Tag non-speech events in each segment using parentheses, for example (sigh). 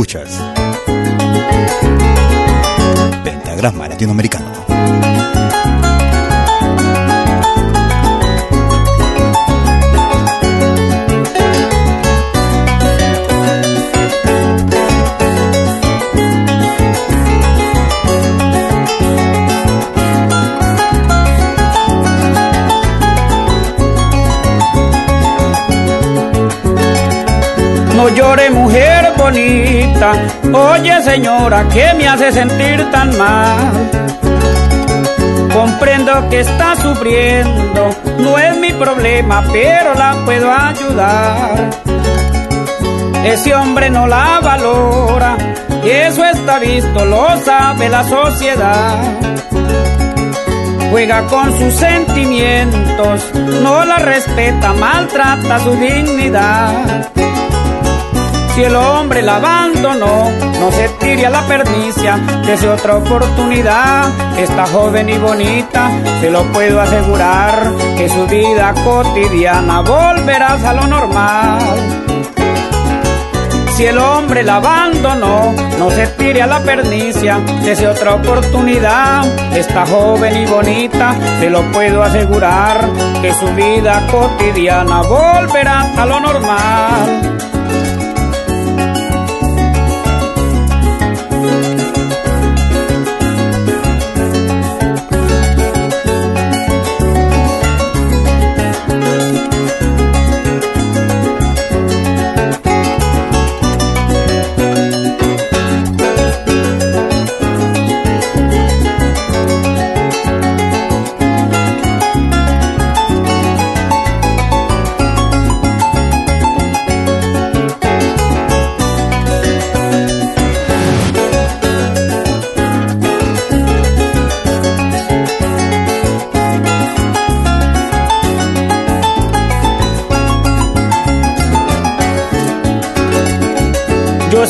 Escuchas. Pentagrama Latinoamericano. No llore mujer bonita, oye señora, ¿qué me hace sentir tan mal? Comprendo que está sufriendo, no es mi problema, pero la puedo ayudar. Ese hombre no la valora, eso está visto, lo sabe la sociedad. Juega con sus sentimientos, no la respeta, maltrata su dignidad. Si el hombre la abandonó, no se tire a la perdicia, desde otra oportunidad. Esta joven y bonita, se lo puedo asegurar, que su vida cotidiana volverá a lo normal. Si el hombre la abandonó, no se tire a la perdicia, desde otra oportunidad. Esta joven y bonita, se lo puedo asegurar, que su vida cotidiana volverá a lo normal.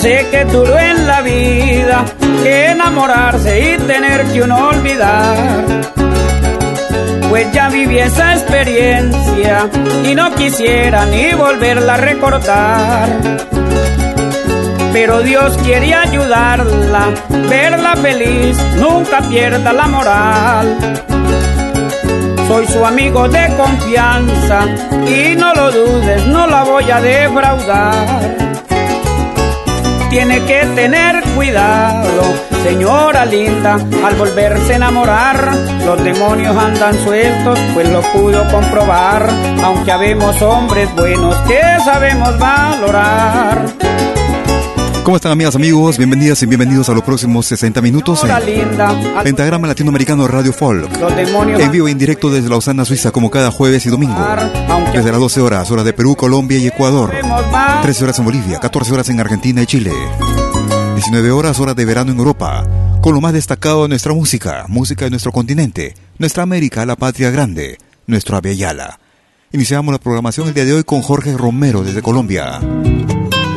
Sé que duro en la vida enamorarse y tener que uno olvidar. Pues ya viví esa experiencia y no quisiera ni volverla a recordar. Pero Dios quiere ayudarla, verla feliz, nunca pierda la moral. Soy su amigo de confianza y no lo dudes, no la voy a defraudar tiene que tener cuidado, señora linda, al volverse a enamorar. Los demonios andan sueltos, pues lo pudo comprobar, aunque habemos hombres buenos que sabemos valorar. ¿Cómo están amigas, amigos? Bienvenidas y bienvenidos a los próximos 60 minutos en Pentagrama Latinoamericano Radio Folk. En vivo e indirecto desde Lausana, Suiza, como cada jueves y domingo. Desde las 12 horas, hora de Perú, Colombia y Ecuador. 13 horas en Bolivia, 14 horas en Argentina y Chile. 19 horas, hora de verano en Europa. Con lo más destacado de nuestra música, música de nuestro continente, nuestra América, la patria grande, nuestro Aviala. Iniciamos la programación el día de hoy con Jorge Romero desde Colombia.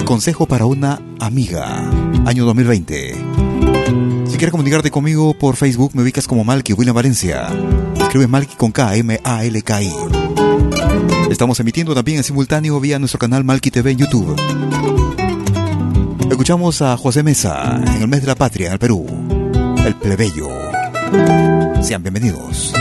Consejo para una amiga, año 2020. Si quieres comunicarte conmigo por Facebook, me ubicas como Malky William Valencia. Escribe Malky con K, M-A-L-K-I. Estamos emitiendo también en simultáneo vía nuestro canal Malky TV en YouTube. Escuchamos a José Mesa en el mes de la patria en el Perú. El plebeyo. Sean bienvenidos.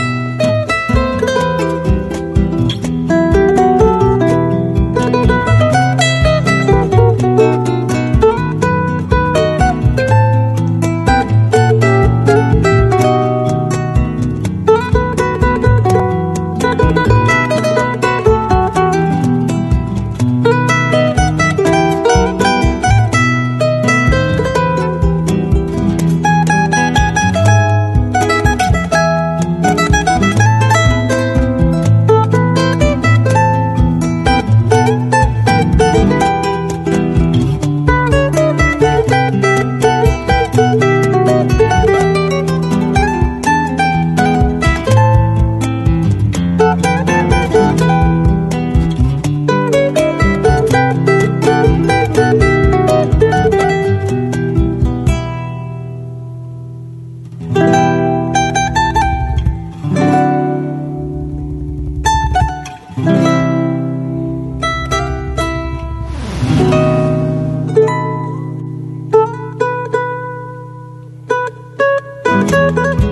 thank (laughs) you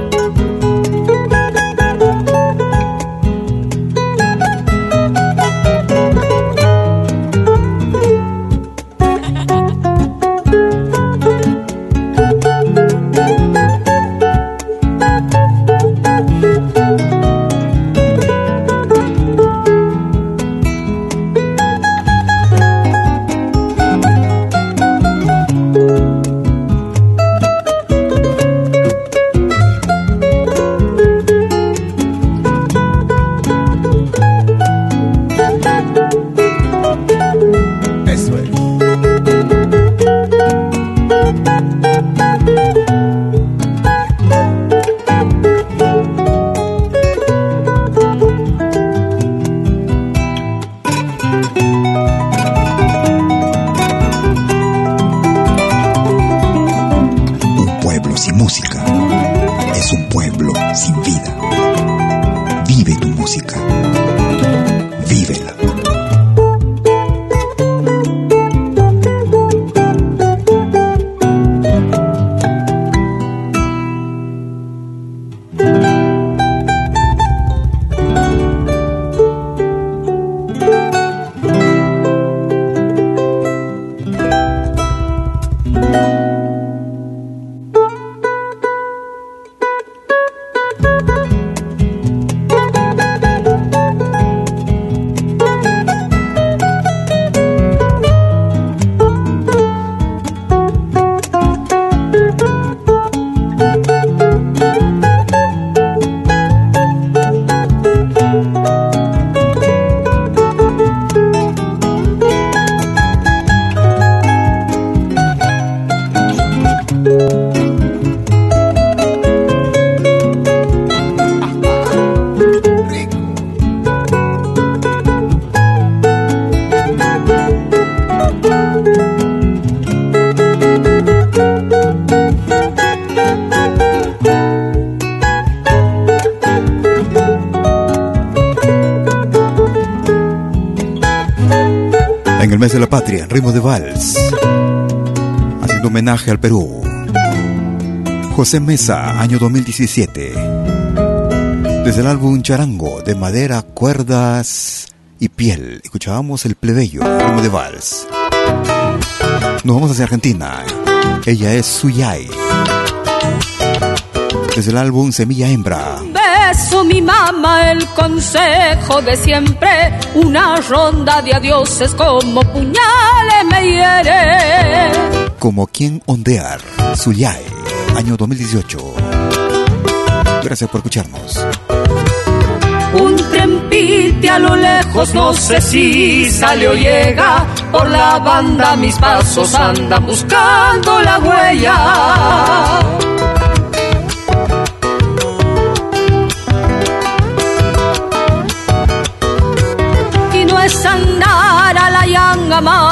ritmo de vals, haciendo homenaje al Perú. José Mesa, año 2017. Desde el álbum Charango, de madera, cuerdas y piel, escuchábamos el plebeyo, ritmo de vals. Nos vamos hacia Argentina. Ella es Suyai. Desde el álbum Semilla Hembra eso mi mamá el consejo de siempre, una ronda de adioses como puñales me hiere. Como quien ondear, Suyai, año 2018. Gracias por escucharnos. Un trempite a lo lejos, no sé si sale o llega. Por la banda mis pasos andan buscando la huella.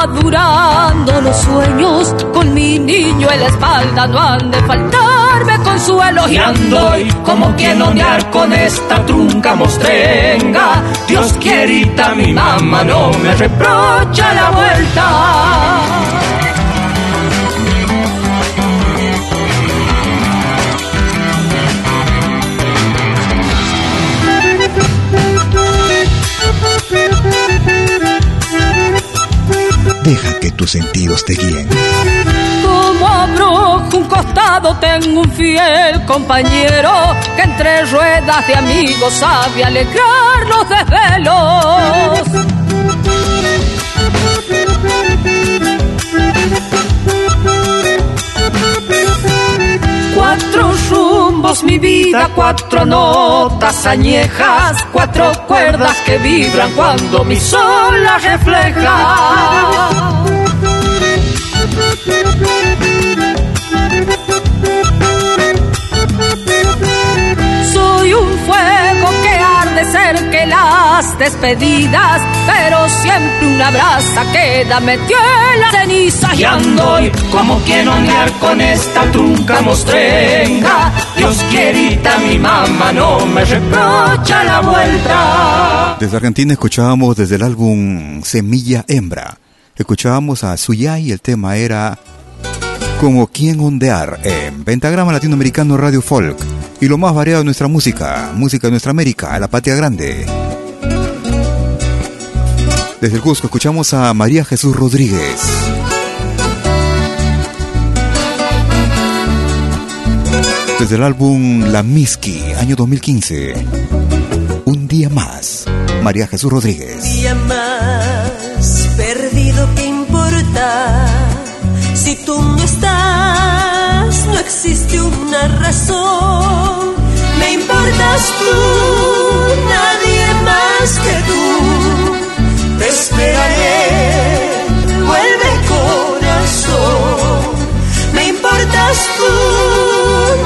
Madurando los sueños. Con mi niño en la espalda no han de faltarme consuelo. Y ando y como quien onear con esta trunca mostrenga. Dios quierita mi mamá no me reprocha la vuelta Deja que tus sentidos te guíen. Como abrojo un costado tengo un fiel compañero que entre ruedas de amigos sabe alegrar los desvelos. Mi vida, cuatro notas añejas, cuatro cuerdas que vibran cuando mi sol las refleja. Soy un fuego que arde ser que las despedidas, pero siempre una brasa queda metió en la ceniza y ando como quien onear con esta trunca mostrenga. Dios quierita mi mamá no me reprocha la vuelta. Desde Argentina escuchábamos desde el álbum Semilla Hembra. Escuchábamos a Suyay y el tema era como quien ondear en Pentagrama Latinoamericano Radio Folk y lo más variado de nuestra música, música de nuestra América, la patria grande. Desde el Cusco escuchamos a María Jesús Rodríguez. Desde el álbum La Miski, año 2015. Un día más, María Jesús Rodríguez. Un día más, perdido, ¿qué importa? Existe una razón. Me importas tú, nadie más que tú. Te esperaré, vuelve corazón. Me importas tú,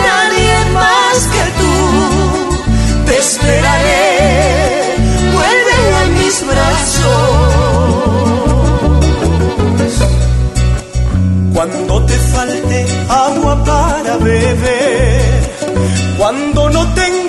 nadie más que tú. Te esperaré, Cuando no tengas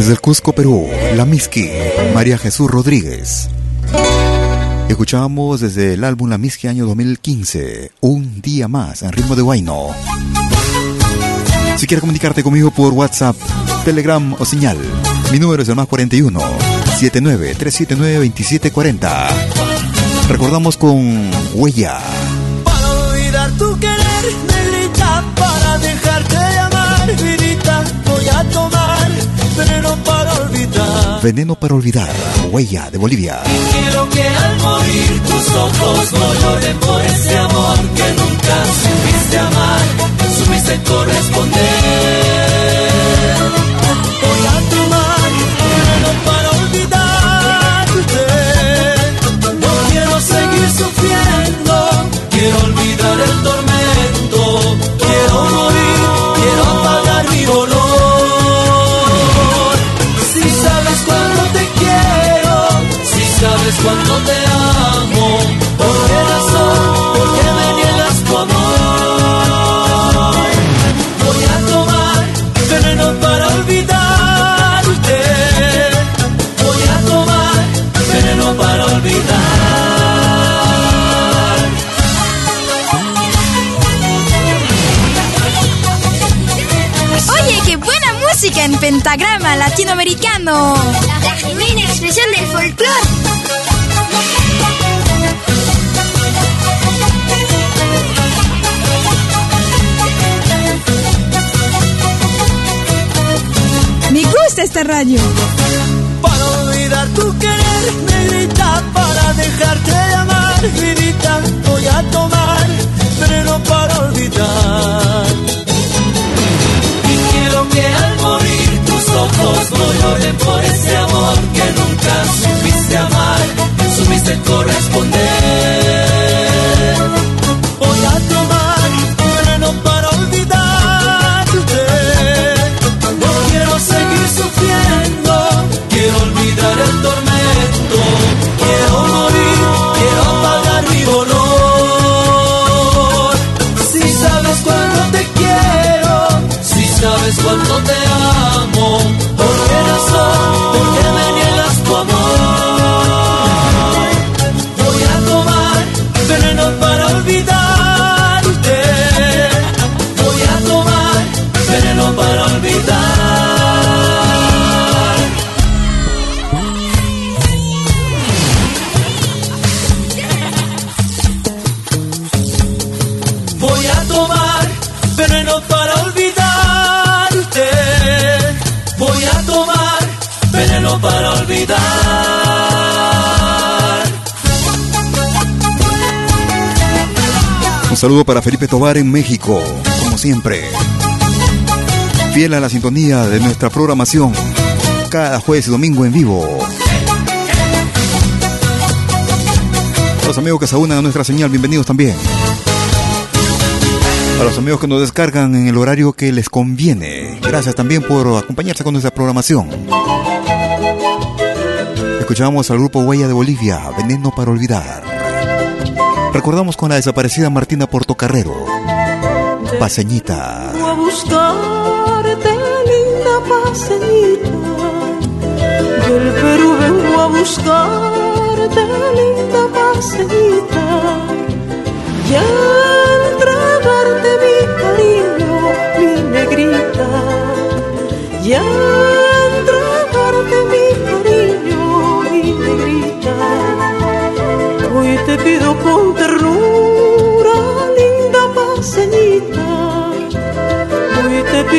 Desde el Cusco, Perú, la Miski, María Jesús Rodríguez. Escuchamos desde el álbum La Miski año 2015, Un Día Más, en ritmo de Guayno. Si quieres comunicarte conmigo por WhatsApp, Telegram o señal, mi número es el más 41 79 379 2740. Recordamos con Huella. Para olvidar tu querer, negrita, para dejarte de amar, vidita, para olvidar. Veneno para olvidar, Huella de Bolivia. Quiero que al morir tus ojos no lloren por ese amor que nunca supiste amar, supiste corresponder. A cuánto te amo, ¿por qué razón? ¿Por qué me niegas tu amor? Voy a tomar veneno para olvidarte. Voy a tomar veneno para olvidar. Oye, qué buena música en pentagrama latinoamericano. La genuina expresión del folclore. Esta radio. Para olvidar tu querer, negrita, para dejarte de amar, vidita, saludo para Felipe Tobar en México, como siempre. Fiel a la sintonía de nuestra programación, cada jueves y domingo en vivo. A los amigos que se unan a nuestra señal, bienvenidos también. A los amigos que nos descargan en el horario que les conviene. Gracias también por acompañarse con nuestra programación. Escuchamos al grupo Huella de Bolivia, Veneno para Olvidar. Recordamos con la desaparecida Martina Portocarrero, Paseñita. a buscarte, linda paseñita. Del Perú vengo a buscarte, linda paseñita. Ya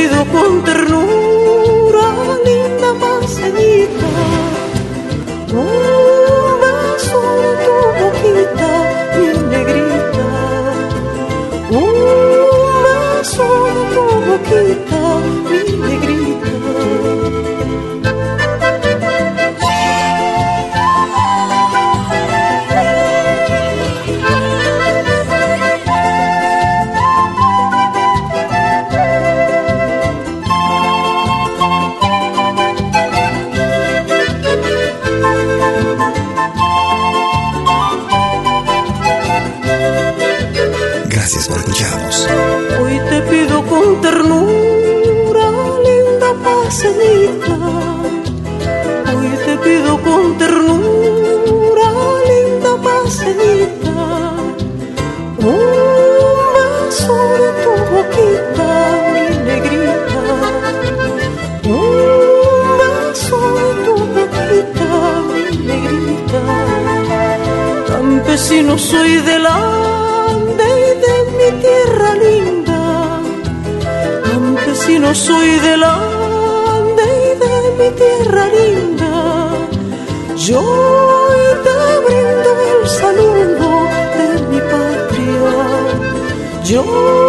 querido con ternura. Campesino soy del Ande y de mi tierra linda. Campesino soy del Ande y de mi tierra linda. Yo hoy te brindo el saludo de mi patria. Yo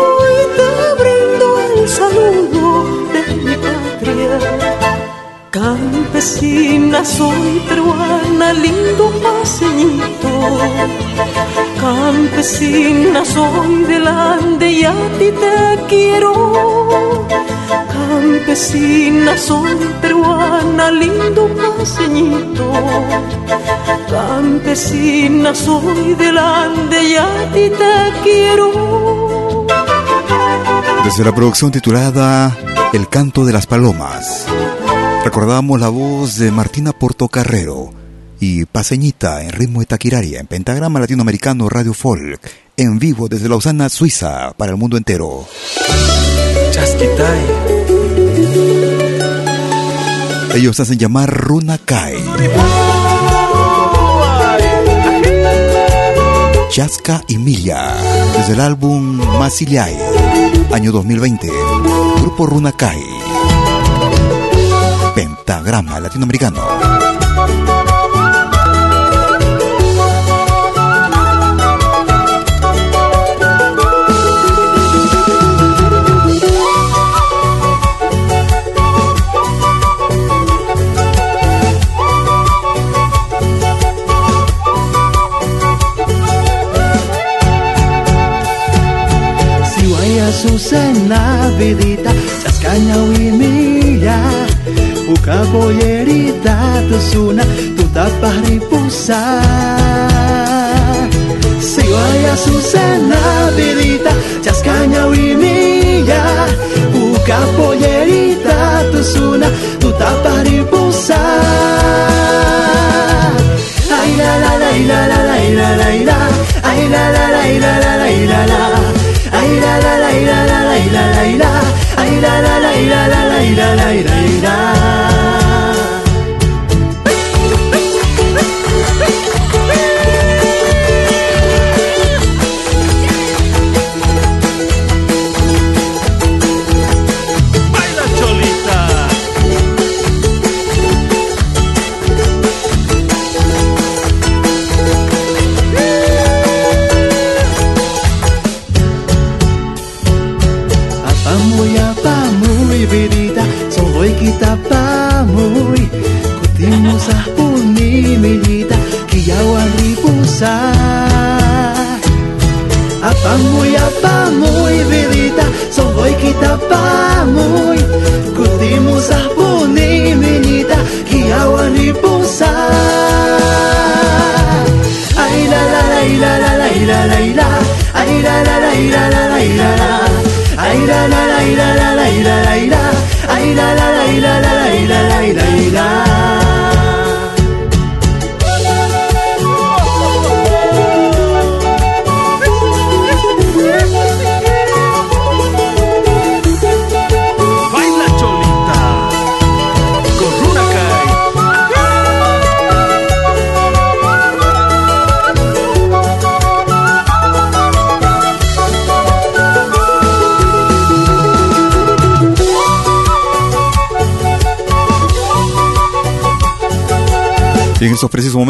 Campesina soy peruana, lindo paseñito. Campesina soy del Ande y a ti te quiero. Campesina soy peruana, lindo paseñito. Campesina soy del Ande y a ti te quiero. Desde la producción titulada El canto de las palomas, recordamos la voz de Martina Portocarrero y Paseñita en ritmo de taquiraria en pentagrama latinoamericano Radio Folk, en vivo desde Lausana, Suiza, para el mundo entero. Ellos hacen llamar Runa Kai. Chaska y Milla, desde el álbum Masiliai, año 2020. Grupo Runa Kai. Pentagrama Latinoamericano. si Susana, vidita, las caña y mi wimilla Buka boyerita Tusuna Tutapah ripusa Siwaya Susana vidita Chascaña wimilla Buka boyerita Tusuna Tutapah ripusa Ay la la la la la la la la la Ay la la la la la la la ay la la la la la la la la ay la la la la la la la la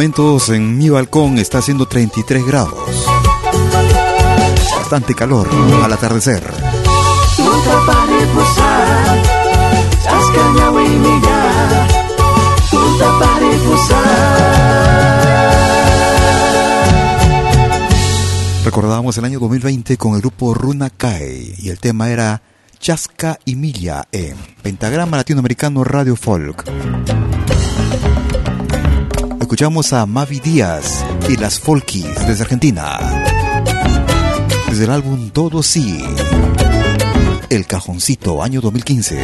momentos en mi balcón está haciendo 33 grados. Bastante calor al atardecer. Recordábamos el año 2020 con el grupo Runa Kai y el tema era Chasca y Milla en Pentagrama Latinoamericano Radio Folk escuchamos a Mavi Díaz y las Folkies desde Argentina. Desde el álbum Todo Sí, El Cajoncito, año 2015.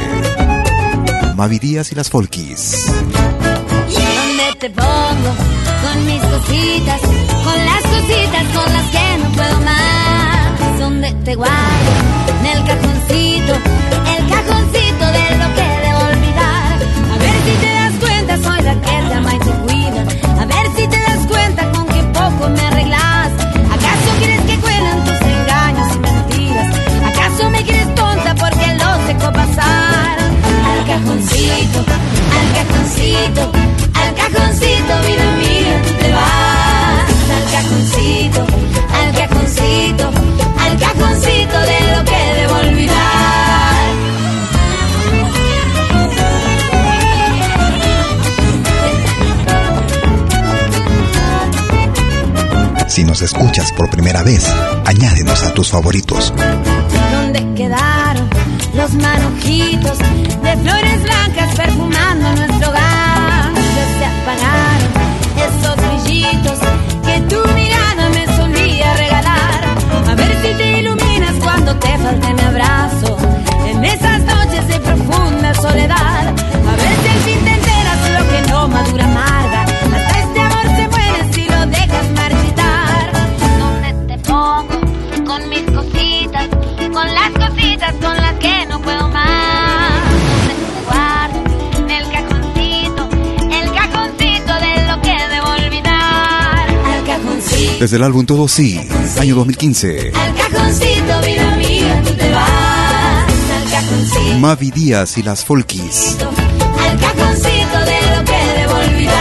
Mavi Díaz y las Folkies. ¿Dónde te pongo con mis cositas, con las cositas con las que no puedo más? ¿Dónde te guardo? En el cajoncito, el cajoncito de lo que debo olvidar. A ver si te das cuenta, soy la que cuida si te das cuenta con qué poco me arreglas. ¿Acaso quieres que cuelan tus engaños y mentiras? ¿Acaso me quieres tonta porque lo seco pasar? Al cajoncito, al cajoncito, al cajoncito, vida mía, tú te vas. Al cajoncito, al cajoncito, al cajoncito de lo que Si nos escuchas por primera vez, añádenos a tus favoritos. ¿Dónde quedaron los manojitos de flores blancas perfumando nuestro hogar? Se apagaron esos brillitos que tu mirada me solía regalar. A ver si te iluminas cuando te falte mi abrazo. En esas noches de profunda soledad. A ver si al fin te enteras lo que no madura amarga. Cositas con las que no puedo más. Guardo en el cajoncito, el cajoncito de lo que debo olvidar. Al cajoncito. Desde el álbum Todo Sí, año 2015. Al cajoncito, vida mía, tú te vas. Al cajoncito. Mavi Díaz y las Folkies. Al cajoncito de lo que debo olvidar.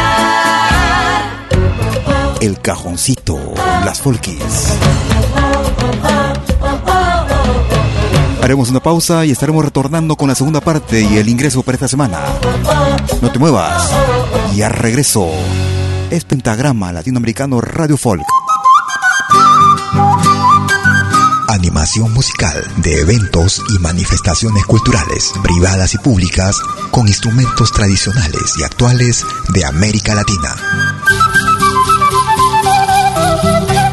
El cajoncito, las Folkies. Haremos una pausa y estaremos retornando con la segunda parte y el ingreso para esta semana. No te muevas. Y a regreso es Pentagrama Latinoamericano Radio Folk. Animación musical de eventos y manifestaciones culturales, privadas y públicas, con instrumentos tradicionales y actuales de América Latina.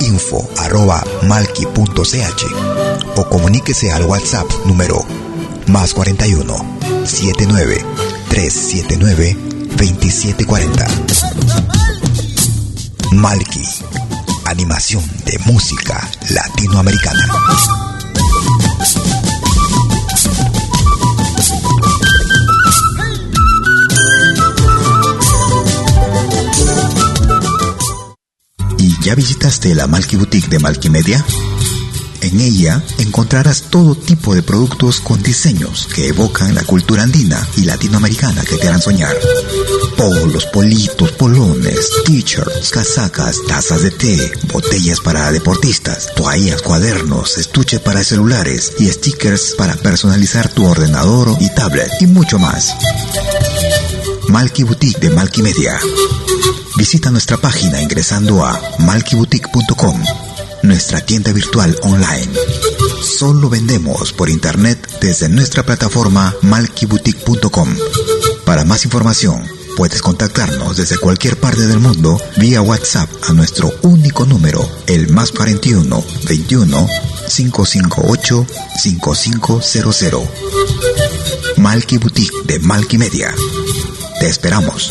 info.malki.ch o comuníquese al WhatsApp número más 41 79 379 2740. Malki, animación de música latinoamericana. ¿Ya visitaste la Malky Boutique de Malkimedia? En ella encontrarás todo tipo de productos con diseños que evocan la cultura andina y latinoamericana que te harán soñar. Polos, politos, polones, t-shirts, casacas, tazas de té, botellas para deportistas, toallas, cuadernos, estuche para celulares y stickers para personalizar tu ordenador y tablet y mucho más. Malky Boutique de Malky Media. Visita nuestra página ingresando a malkyboutique.com, nuestra tienda virtual online. Solo vendemos por internet desde nuestra plataforma malkyboutique.com. Para más información, puedes contactarnos desde cualquier parte del mundo vía WhatsApp a nuestro único número, el más 41 21 558 5500. Malky Boutique de Malky Media. Te esperamos.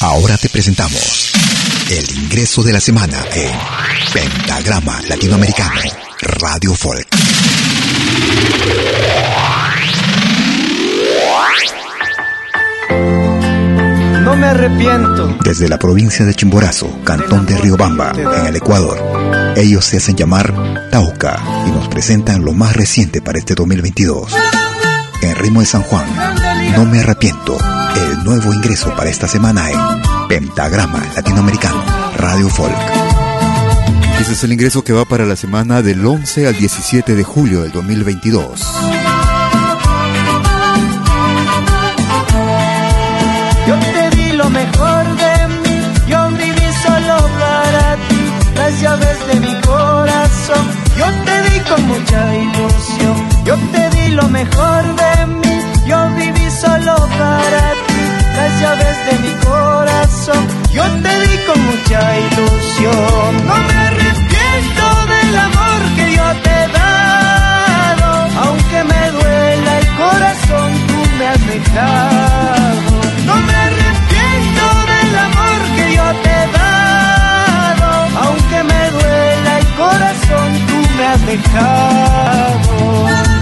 Ahora te presentamos el ingreso de la semana en Pentagrama Latinoamericano Radio Folk. No me arrepiento. Desde la provincia de Chimborazo, cantón de Riobamba, en el Ecuador, ellos se hacen llamar Tauca y nos presentan lo más reciente para este 2022. En ritmo de San Juan, No me arrepiento, el nuevo ingreso para esta semana en Pentagrama Latinoamericano Radio Folk. Ese es el ingreso que va para la semana del 11 al 17 de julio del 2022. mejor de mí. Yo viví solo para ti, las llaves de mi corazón. Yo te di con mucha ilusión, yo te di lo mejor de mí. Yo viví solo para ti, las llaves de mi corazón. Yo te di con mucha ilusión. No me arrepiento del amor que yo te he dado, aunque me duela el corazón, tú me has dejado. No me te he dado, aunque me duela el corazón, tú me has dejado.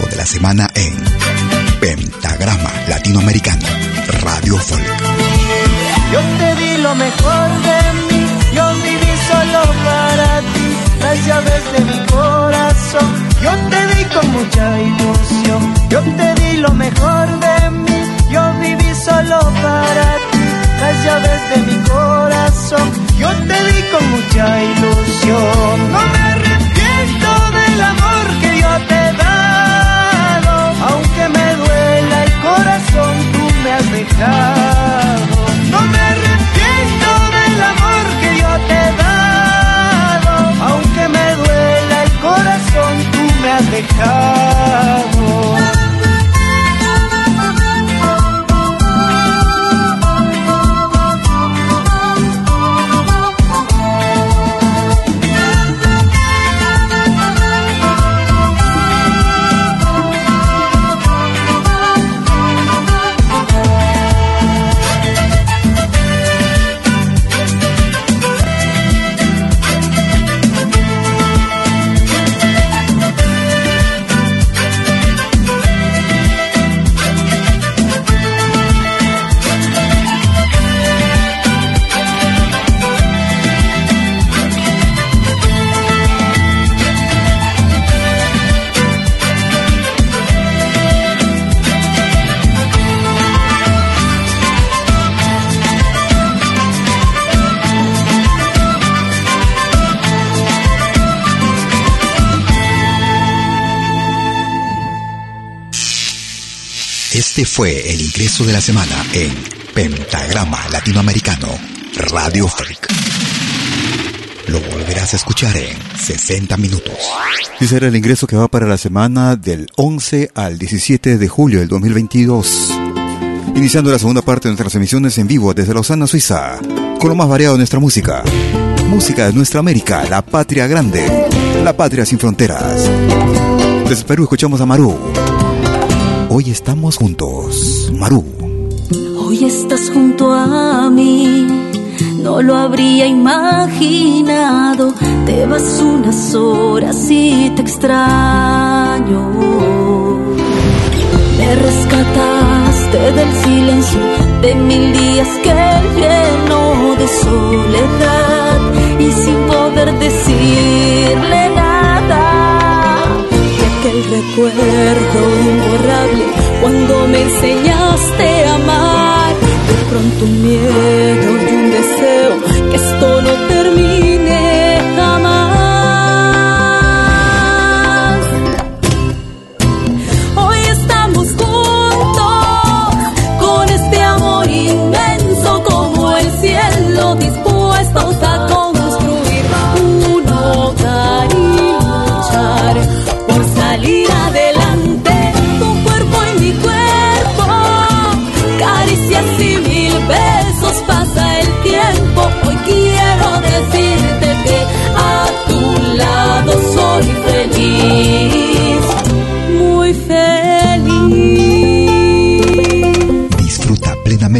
Ingreso de la semana en Pentagrama Latinoamericano, Radio Folk. Yo te di lo mejor de mí, yo viví solo para ti, las llaves de mi corazón. Yo te di con mucha ilusión, yo te di lo mejor de mí, yo viví solo para ti, las llaves de mi corazón. Yo te di con mucha ilusión, no me arrepiento del amor que yo te No me arrepiento del amor que yo te he dado, aunque me duela el corazón, tú me has dejado. Este fue el ingreso de la semana en Pentagrama Latinoamericano, Radio Freak. Lo volverás a escuchar en 60 minutos. Y será el ingreso que va para la semana del 11 al 17 de julio del 2022. Iniciando la segunda parte de nuestras emisiones en vivo desde Lausana, Suiza, con lo más variado de nuestra música. Música de nuestra América, la patria grande, la patria sin fronteras. Desde Perú escuchamos a Maru. Hoy estamos juntos, Maru. Hoy estás junto a mí, no lo habría imaginado. Te vas unas horas y te extraño. Me rescataste del silencio de mil días que lleno de soledad y sin poder decirle nada recuerdo imborrable cuando me enseñaste a amar. De pronto un miedo y un deseo que esto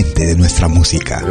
De nuestra música.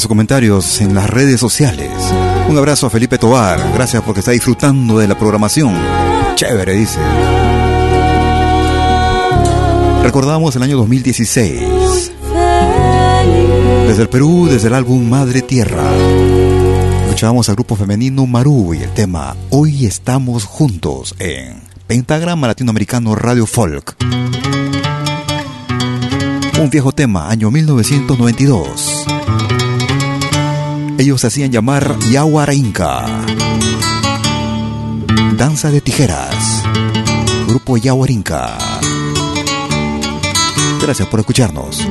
Sus comentarios en las redes sociales. Un abrazo a Felipe Tobar. Gracias porque está disfrutando de la programación. Chévere, dice. Recordamos el año 2016. Desde el Perú, desde el álbum Madre Tierra. Escuchábamos al grupo femenino Maru y el tema Hoy estamos juntos en Pentagrama Latinoamericano Radio Folk. Un viejo tema, año 1992. Ellos hacían llamar Yahuarinca. Danza de tijeras. Grupo Yahuarinca. Gracias por escucharnos.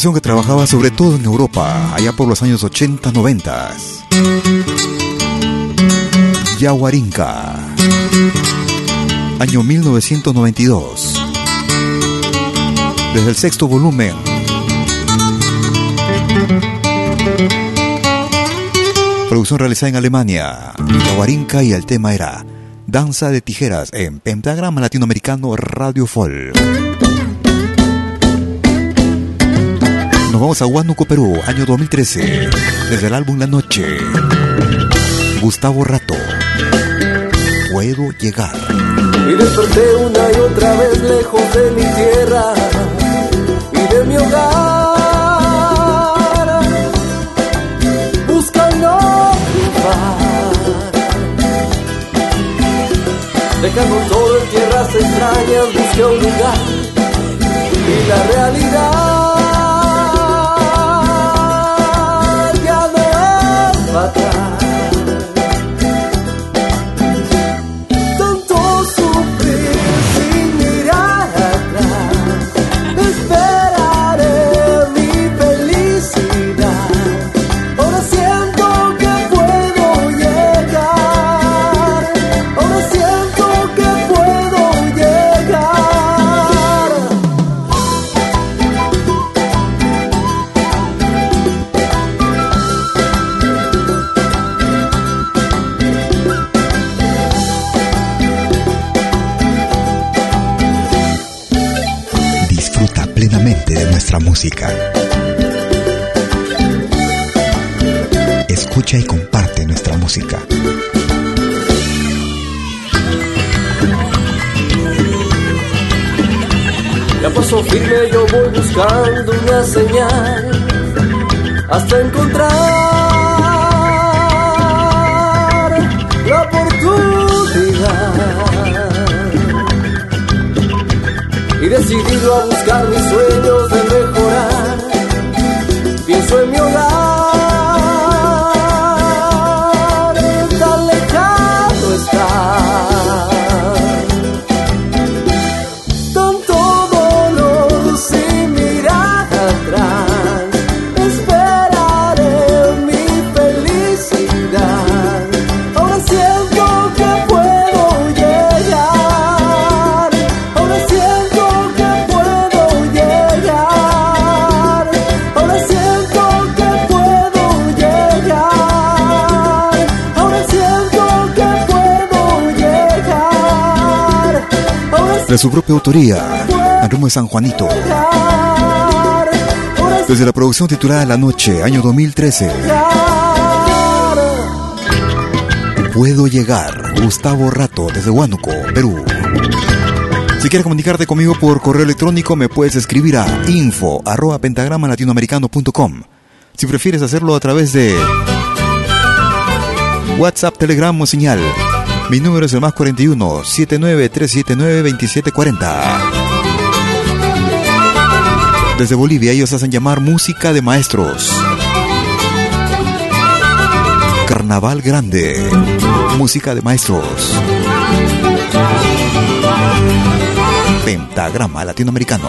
Que trabajaba sobre todo en Europa, allá por los años 80-90. Yahuarinca, año 1992. Desde el sexto volumen. Producción realizada en Alemania. Yahuarinca y el tema era Danza de Tijeras en Pentagrama Latinoamericano Radio Folk. Nos vamos a Huánuco, Perú, año 2013. Desde el álbum La Noche. Gustavo Rato. Puedo llegar. Y desperté una y otra vez lejos de mi tierra y de mi hogar. Buscando paz. Dejando todo en tierras extrañas, busqué un lugar y la realidad. pra. Música. Escucha y comparte nuestra música. Ya paso firme yo voy buscando una señal hasta encontrar la oportunidad. Y decidido a buscar mis sueños de pienso de su propia autoría, al de San Juanito. Desde la producción titulada La Noche, año 2013. Puedo llegar, Gustavo Rato, desde Huánuco, Perú. Si quieres comunicarte conmigo por correo electrónico, me puedes escribir a info arroba pentagrama latinoamericano.com. Si prefieres hacerlo a través de WhatsApp, Telegram o señal, mi número es el más 41 79379 2740. Desde Bolivia ellos hacen llamar música de maestros. Carnaval Grande, música de maestros. Pentagrama Latinoamericano.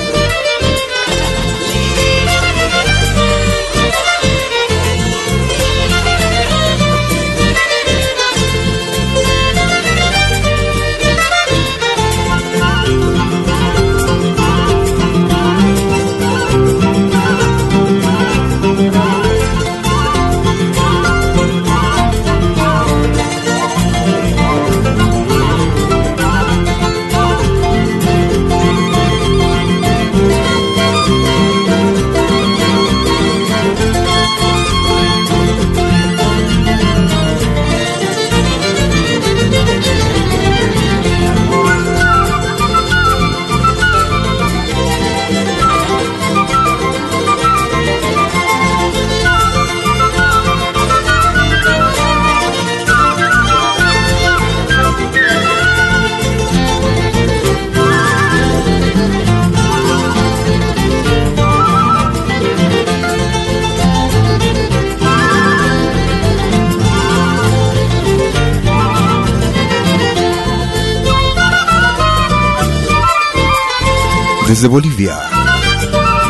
De Bolivia.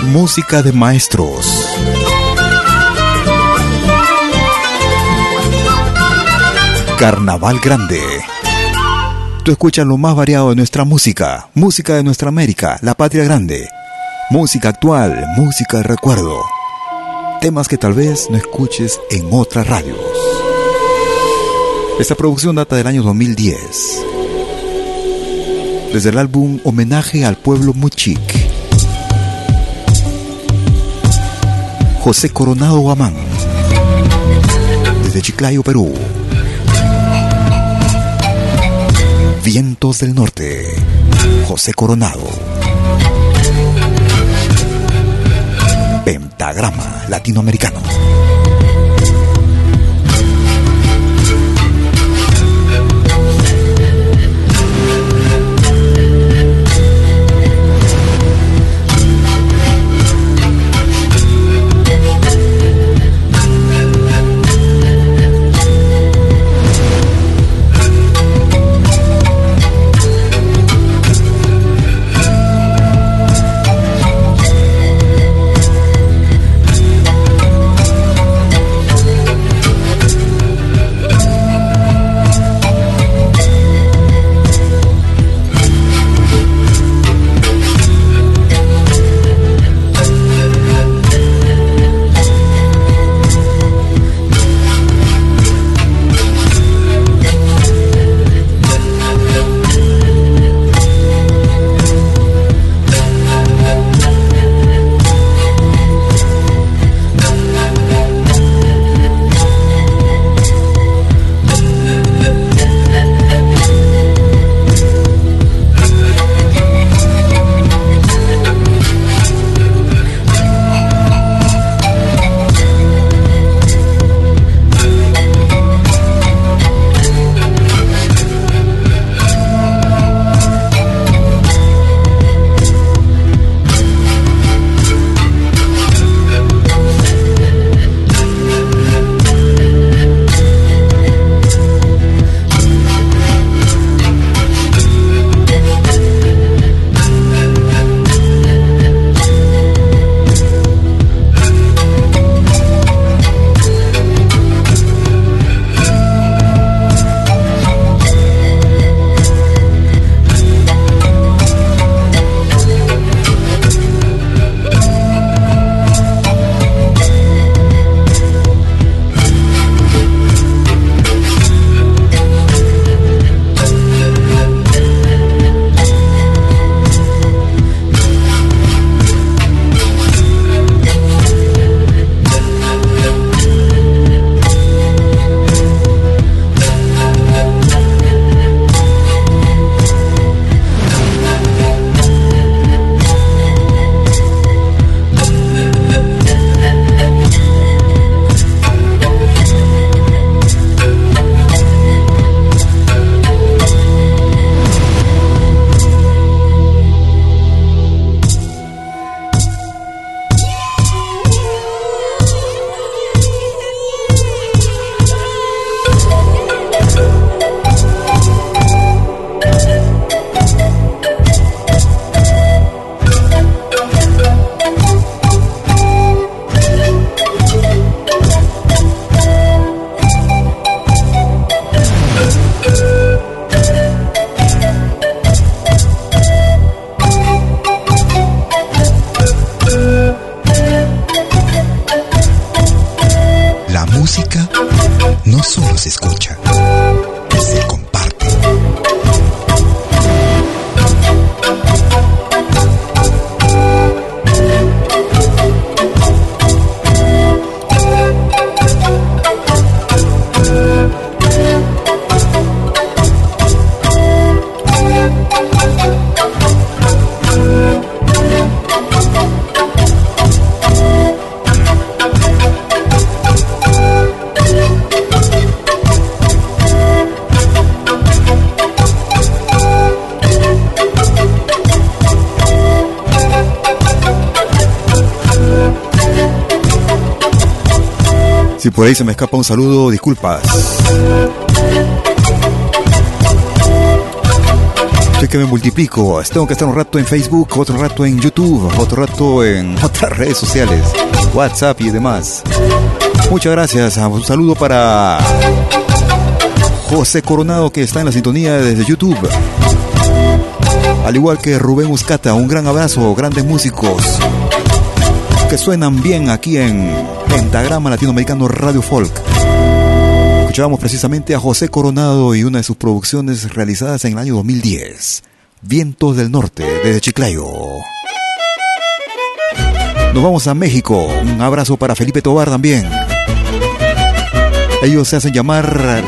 Música de maestros. Carnaval Grande. Tú escuchas lo más variado de nuestra música, música de nuestra América, la patria grande, música actual, música de recuerdo, temas que tal vez no escuches en otras radios. Esta producción data del año 2010 desde el álbum Homenaje al Pueblo Muchic. José Coronado Guamán, desde Chiclayo, Perú. Vientos del Norte, José Coronado. Pentagrama Latinoamericano. Por ahí se me escapa un saludo, disculpas. Sé que me multiplico. Tengo que estar un rato en Facebook, otro rato en YouTube, otro rato en (laughs) otras redes sociales, WhatsApp y demás. Muchas gracias. Un saludo para José Coronado que está en la sintonía desde YouTube. Al igual que Rubén Muscata, un gran abrazo, grandes músicos que suenan bien aquí en Pentagrama Latinoamericano Radio Folk. Escuchábamos precisamente a José Coronado y una de sus producciones realizadas en el año 2010, Vientos del Norte, desde Chiclayo. Nos vamos a México. Un abrazo para Felipe Tobar también. Ellos se hacen llamar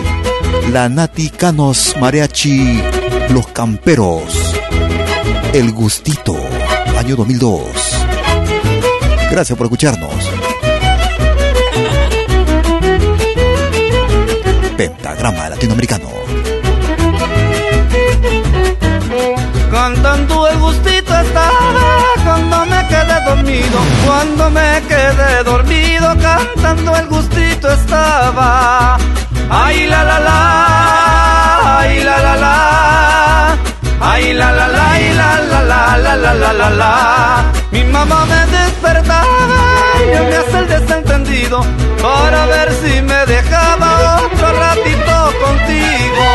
la Nati Canos Mariachi Los Camperos. El Gustito, año 2002. Gracias por escucharnos. Pentagrama Latinoamericano. Cantando el gustito estaba cuando me quedé dormido, cuando me quedé dormido, cantando el gustito estaba. Ay la la la, ay la la la, ay la la la, ay la la la la la la la la. Mi mamá me despertaba y me hace el desentendido para ver si me dejaba otro ratito contigo.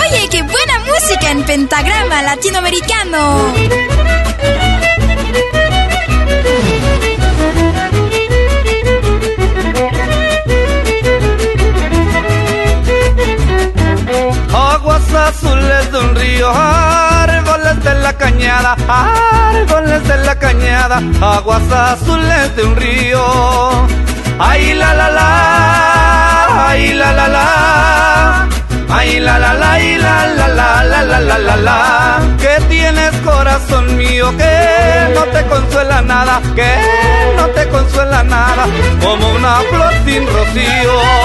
Oye, qué buena música en pentagrama latinoamericano. Azules de un río, árboles de la cañada, árboles de la cañada, aguas azules de un río. Ay la la la, ay la la la, ay la la la, ay la la la la la la la la. Que tienes corazón mío que no te consuela nada, que no te consuela nada, como una flor sin rocío.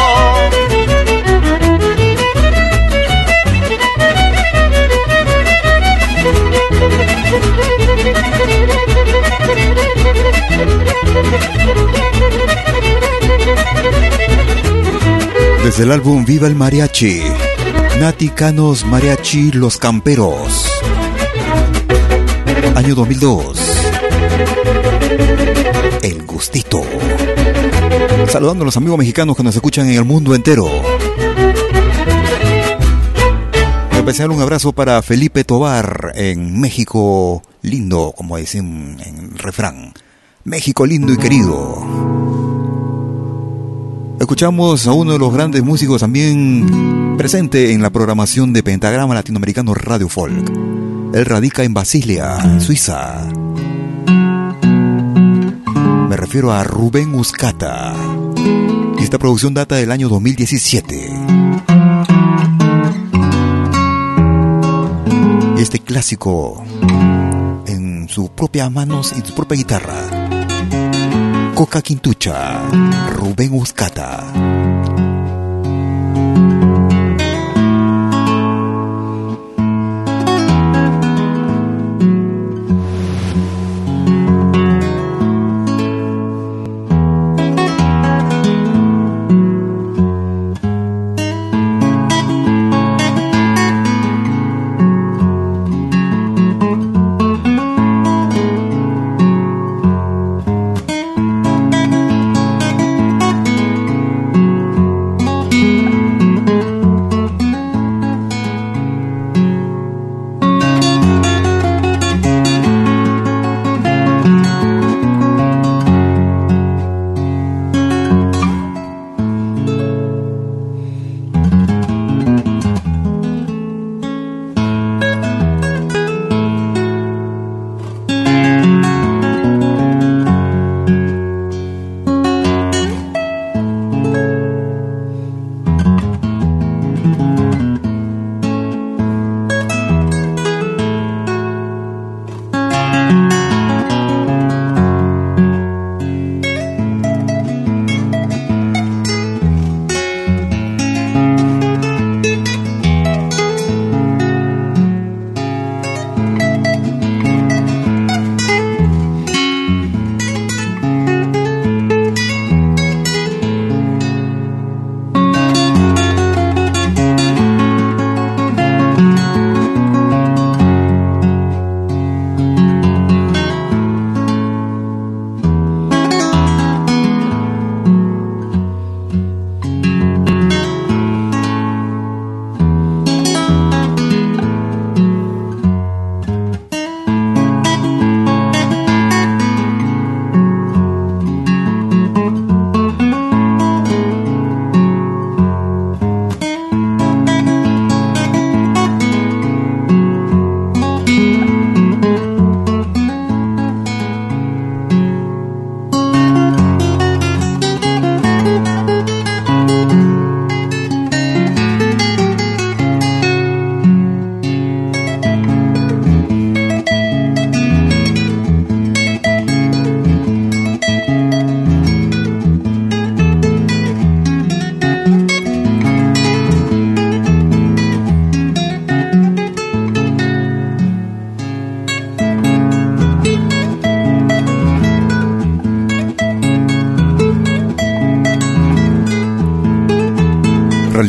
Desde el álbum Viva el Mariachi, Nati Canos Mariachi Los Camperos, año 2002. El Gustito. Saludando a los amigos mexicanos que nos escuchan en el mundo entero. En especial un abrazo para Felipe Tobar en México lindo, como dicen en el refrán. México lindo y querido. Escuchamos a uno de los grandes músicos también presente en la programación de Pentagrama Latinoamericano Radio Folk. Él radica en Basilia, Suiza. Me refiero a Rubén Muscata. Y esta producción data del año 2017. Este clásico en sus propias manos y su propia guitarra. Coca Quintucha, Rubén Uscata.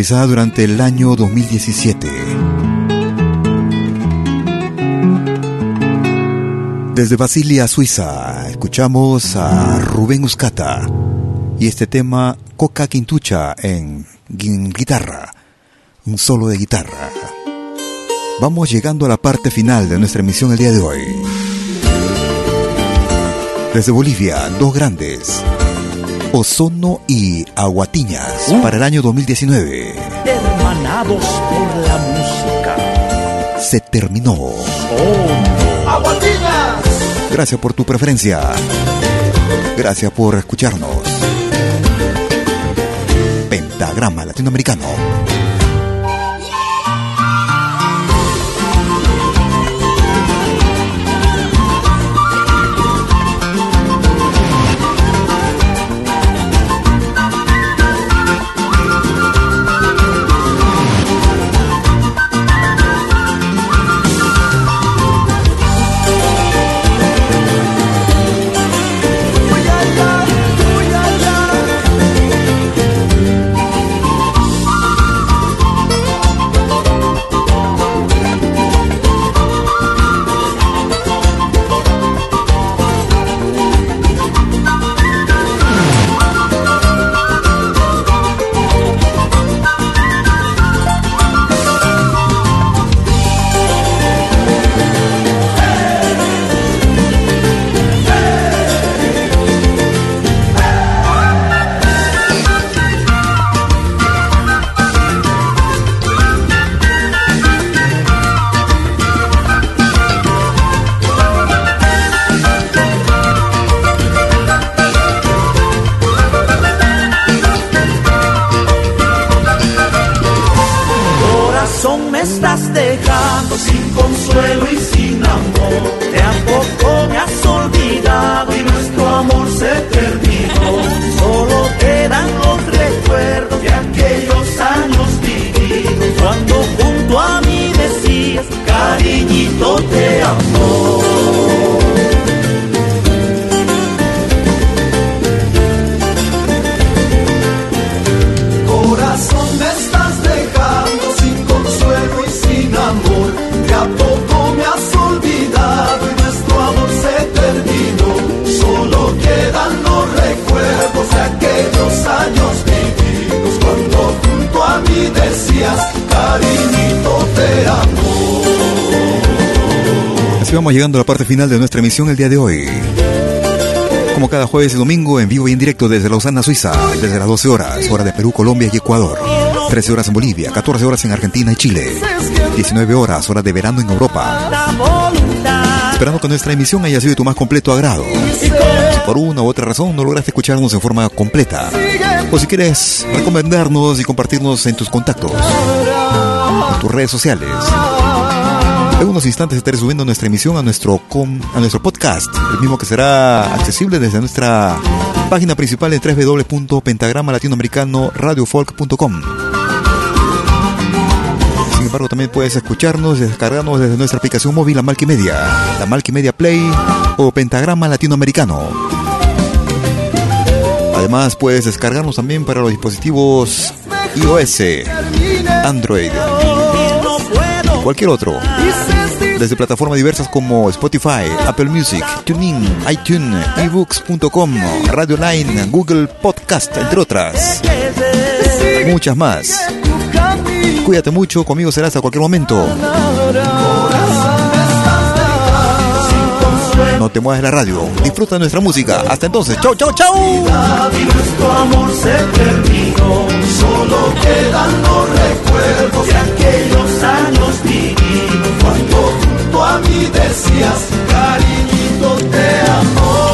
Durante el año 2017. Desde Basilia, Suiza, escuchamos a Rubén Uscata y este tema Coca Quintucha en guitarra, un solo de guitarra. Vamos llegando a la parte final de nuestra emisión el día de hoy. Desde Bolivia, dos grandes. Ozono y Aguatiñas uh. para el año 2019. Hermanados por la música. Se terminó. Aguatiñas. Gracias por tu preferencia. Gracias por escucharnos. Pentagrama Latinoamericano. me estás dejando sin consuelo y sin amor. De a poco me has olvidado y nuestro amor se terminó. Solo quedan los recuerdos de aquellos años vividos cuando junto a mí decías cariño. Llegando a la parte final de nuestra emisión el día de hoy. Como cada jueves y domingo, en vivo y en directo desde Lausana, Suiza, desde las 12 horas, hora de Perú, Colombia y Ecuador. 13 horas en Bolivia, 14 horas en Argentina y Chile. 19 horas, hora de verano en Europa. Esperando que nuestra emisión haya sido de tu más completo agrado. Si por una u otra razón no lograste escucharnos en forma completa, o si quieres recomendarnos y compartirnos en tus contactos, en tus redes sociales en unos instantes estaré subiendo nuestra emisión a nuestro, a nuestro podcast, el mismo que será accesible desde nuestra página principal en www.pentagramalatinoamericanoradiofolk.com. También puedes escucharnos descargarnos desde nuestra aplicación móvil, la Malquimedia, la Malquimedia Play o Pentagrama Latinoamericano. Además, puedes descargarnos también para los dispositivos iOS, Android, cualquier otro desde plataformas diversas como Spotify, Apple Music, TuneIn, iTunes, ebooks.com, Radio Line, Google Podcast, entre otras. Muchas más. Cuídate mucho, conmigo será hasta cualquier momento. No te muevas de la radio, disfruta nuestra música. Hasta entonces, chau, chau, chau. Nuestro amor se terminó, solo quedan los recuerdos de aquellos años vividos cuando a mí decías, cariñito, te amo.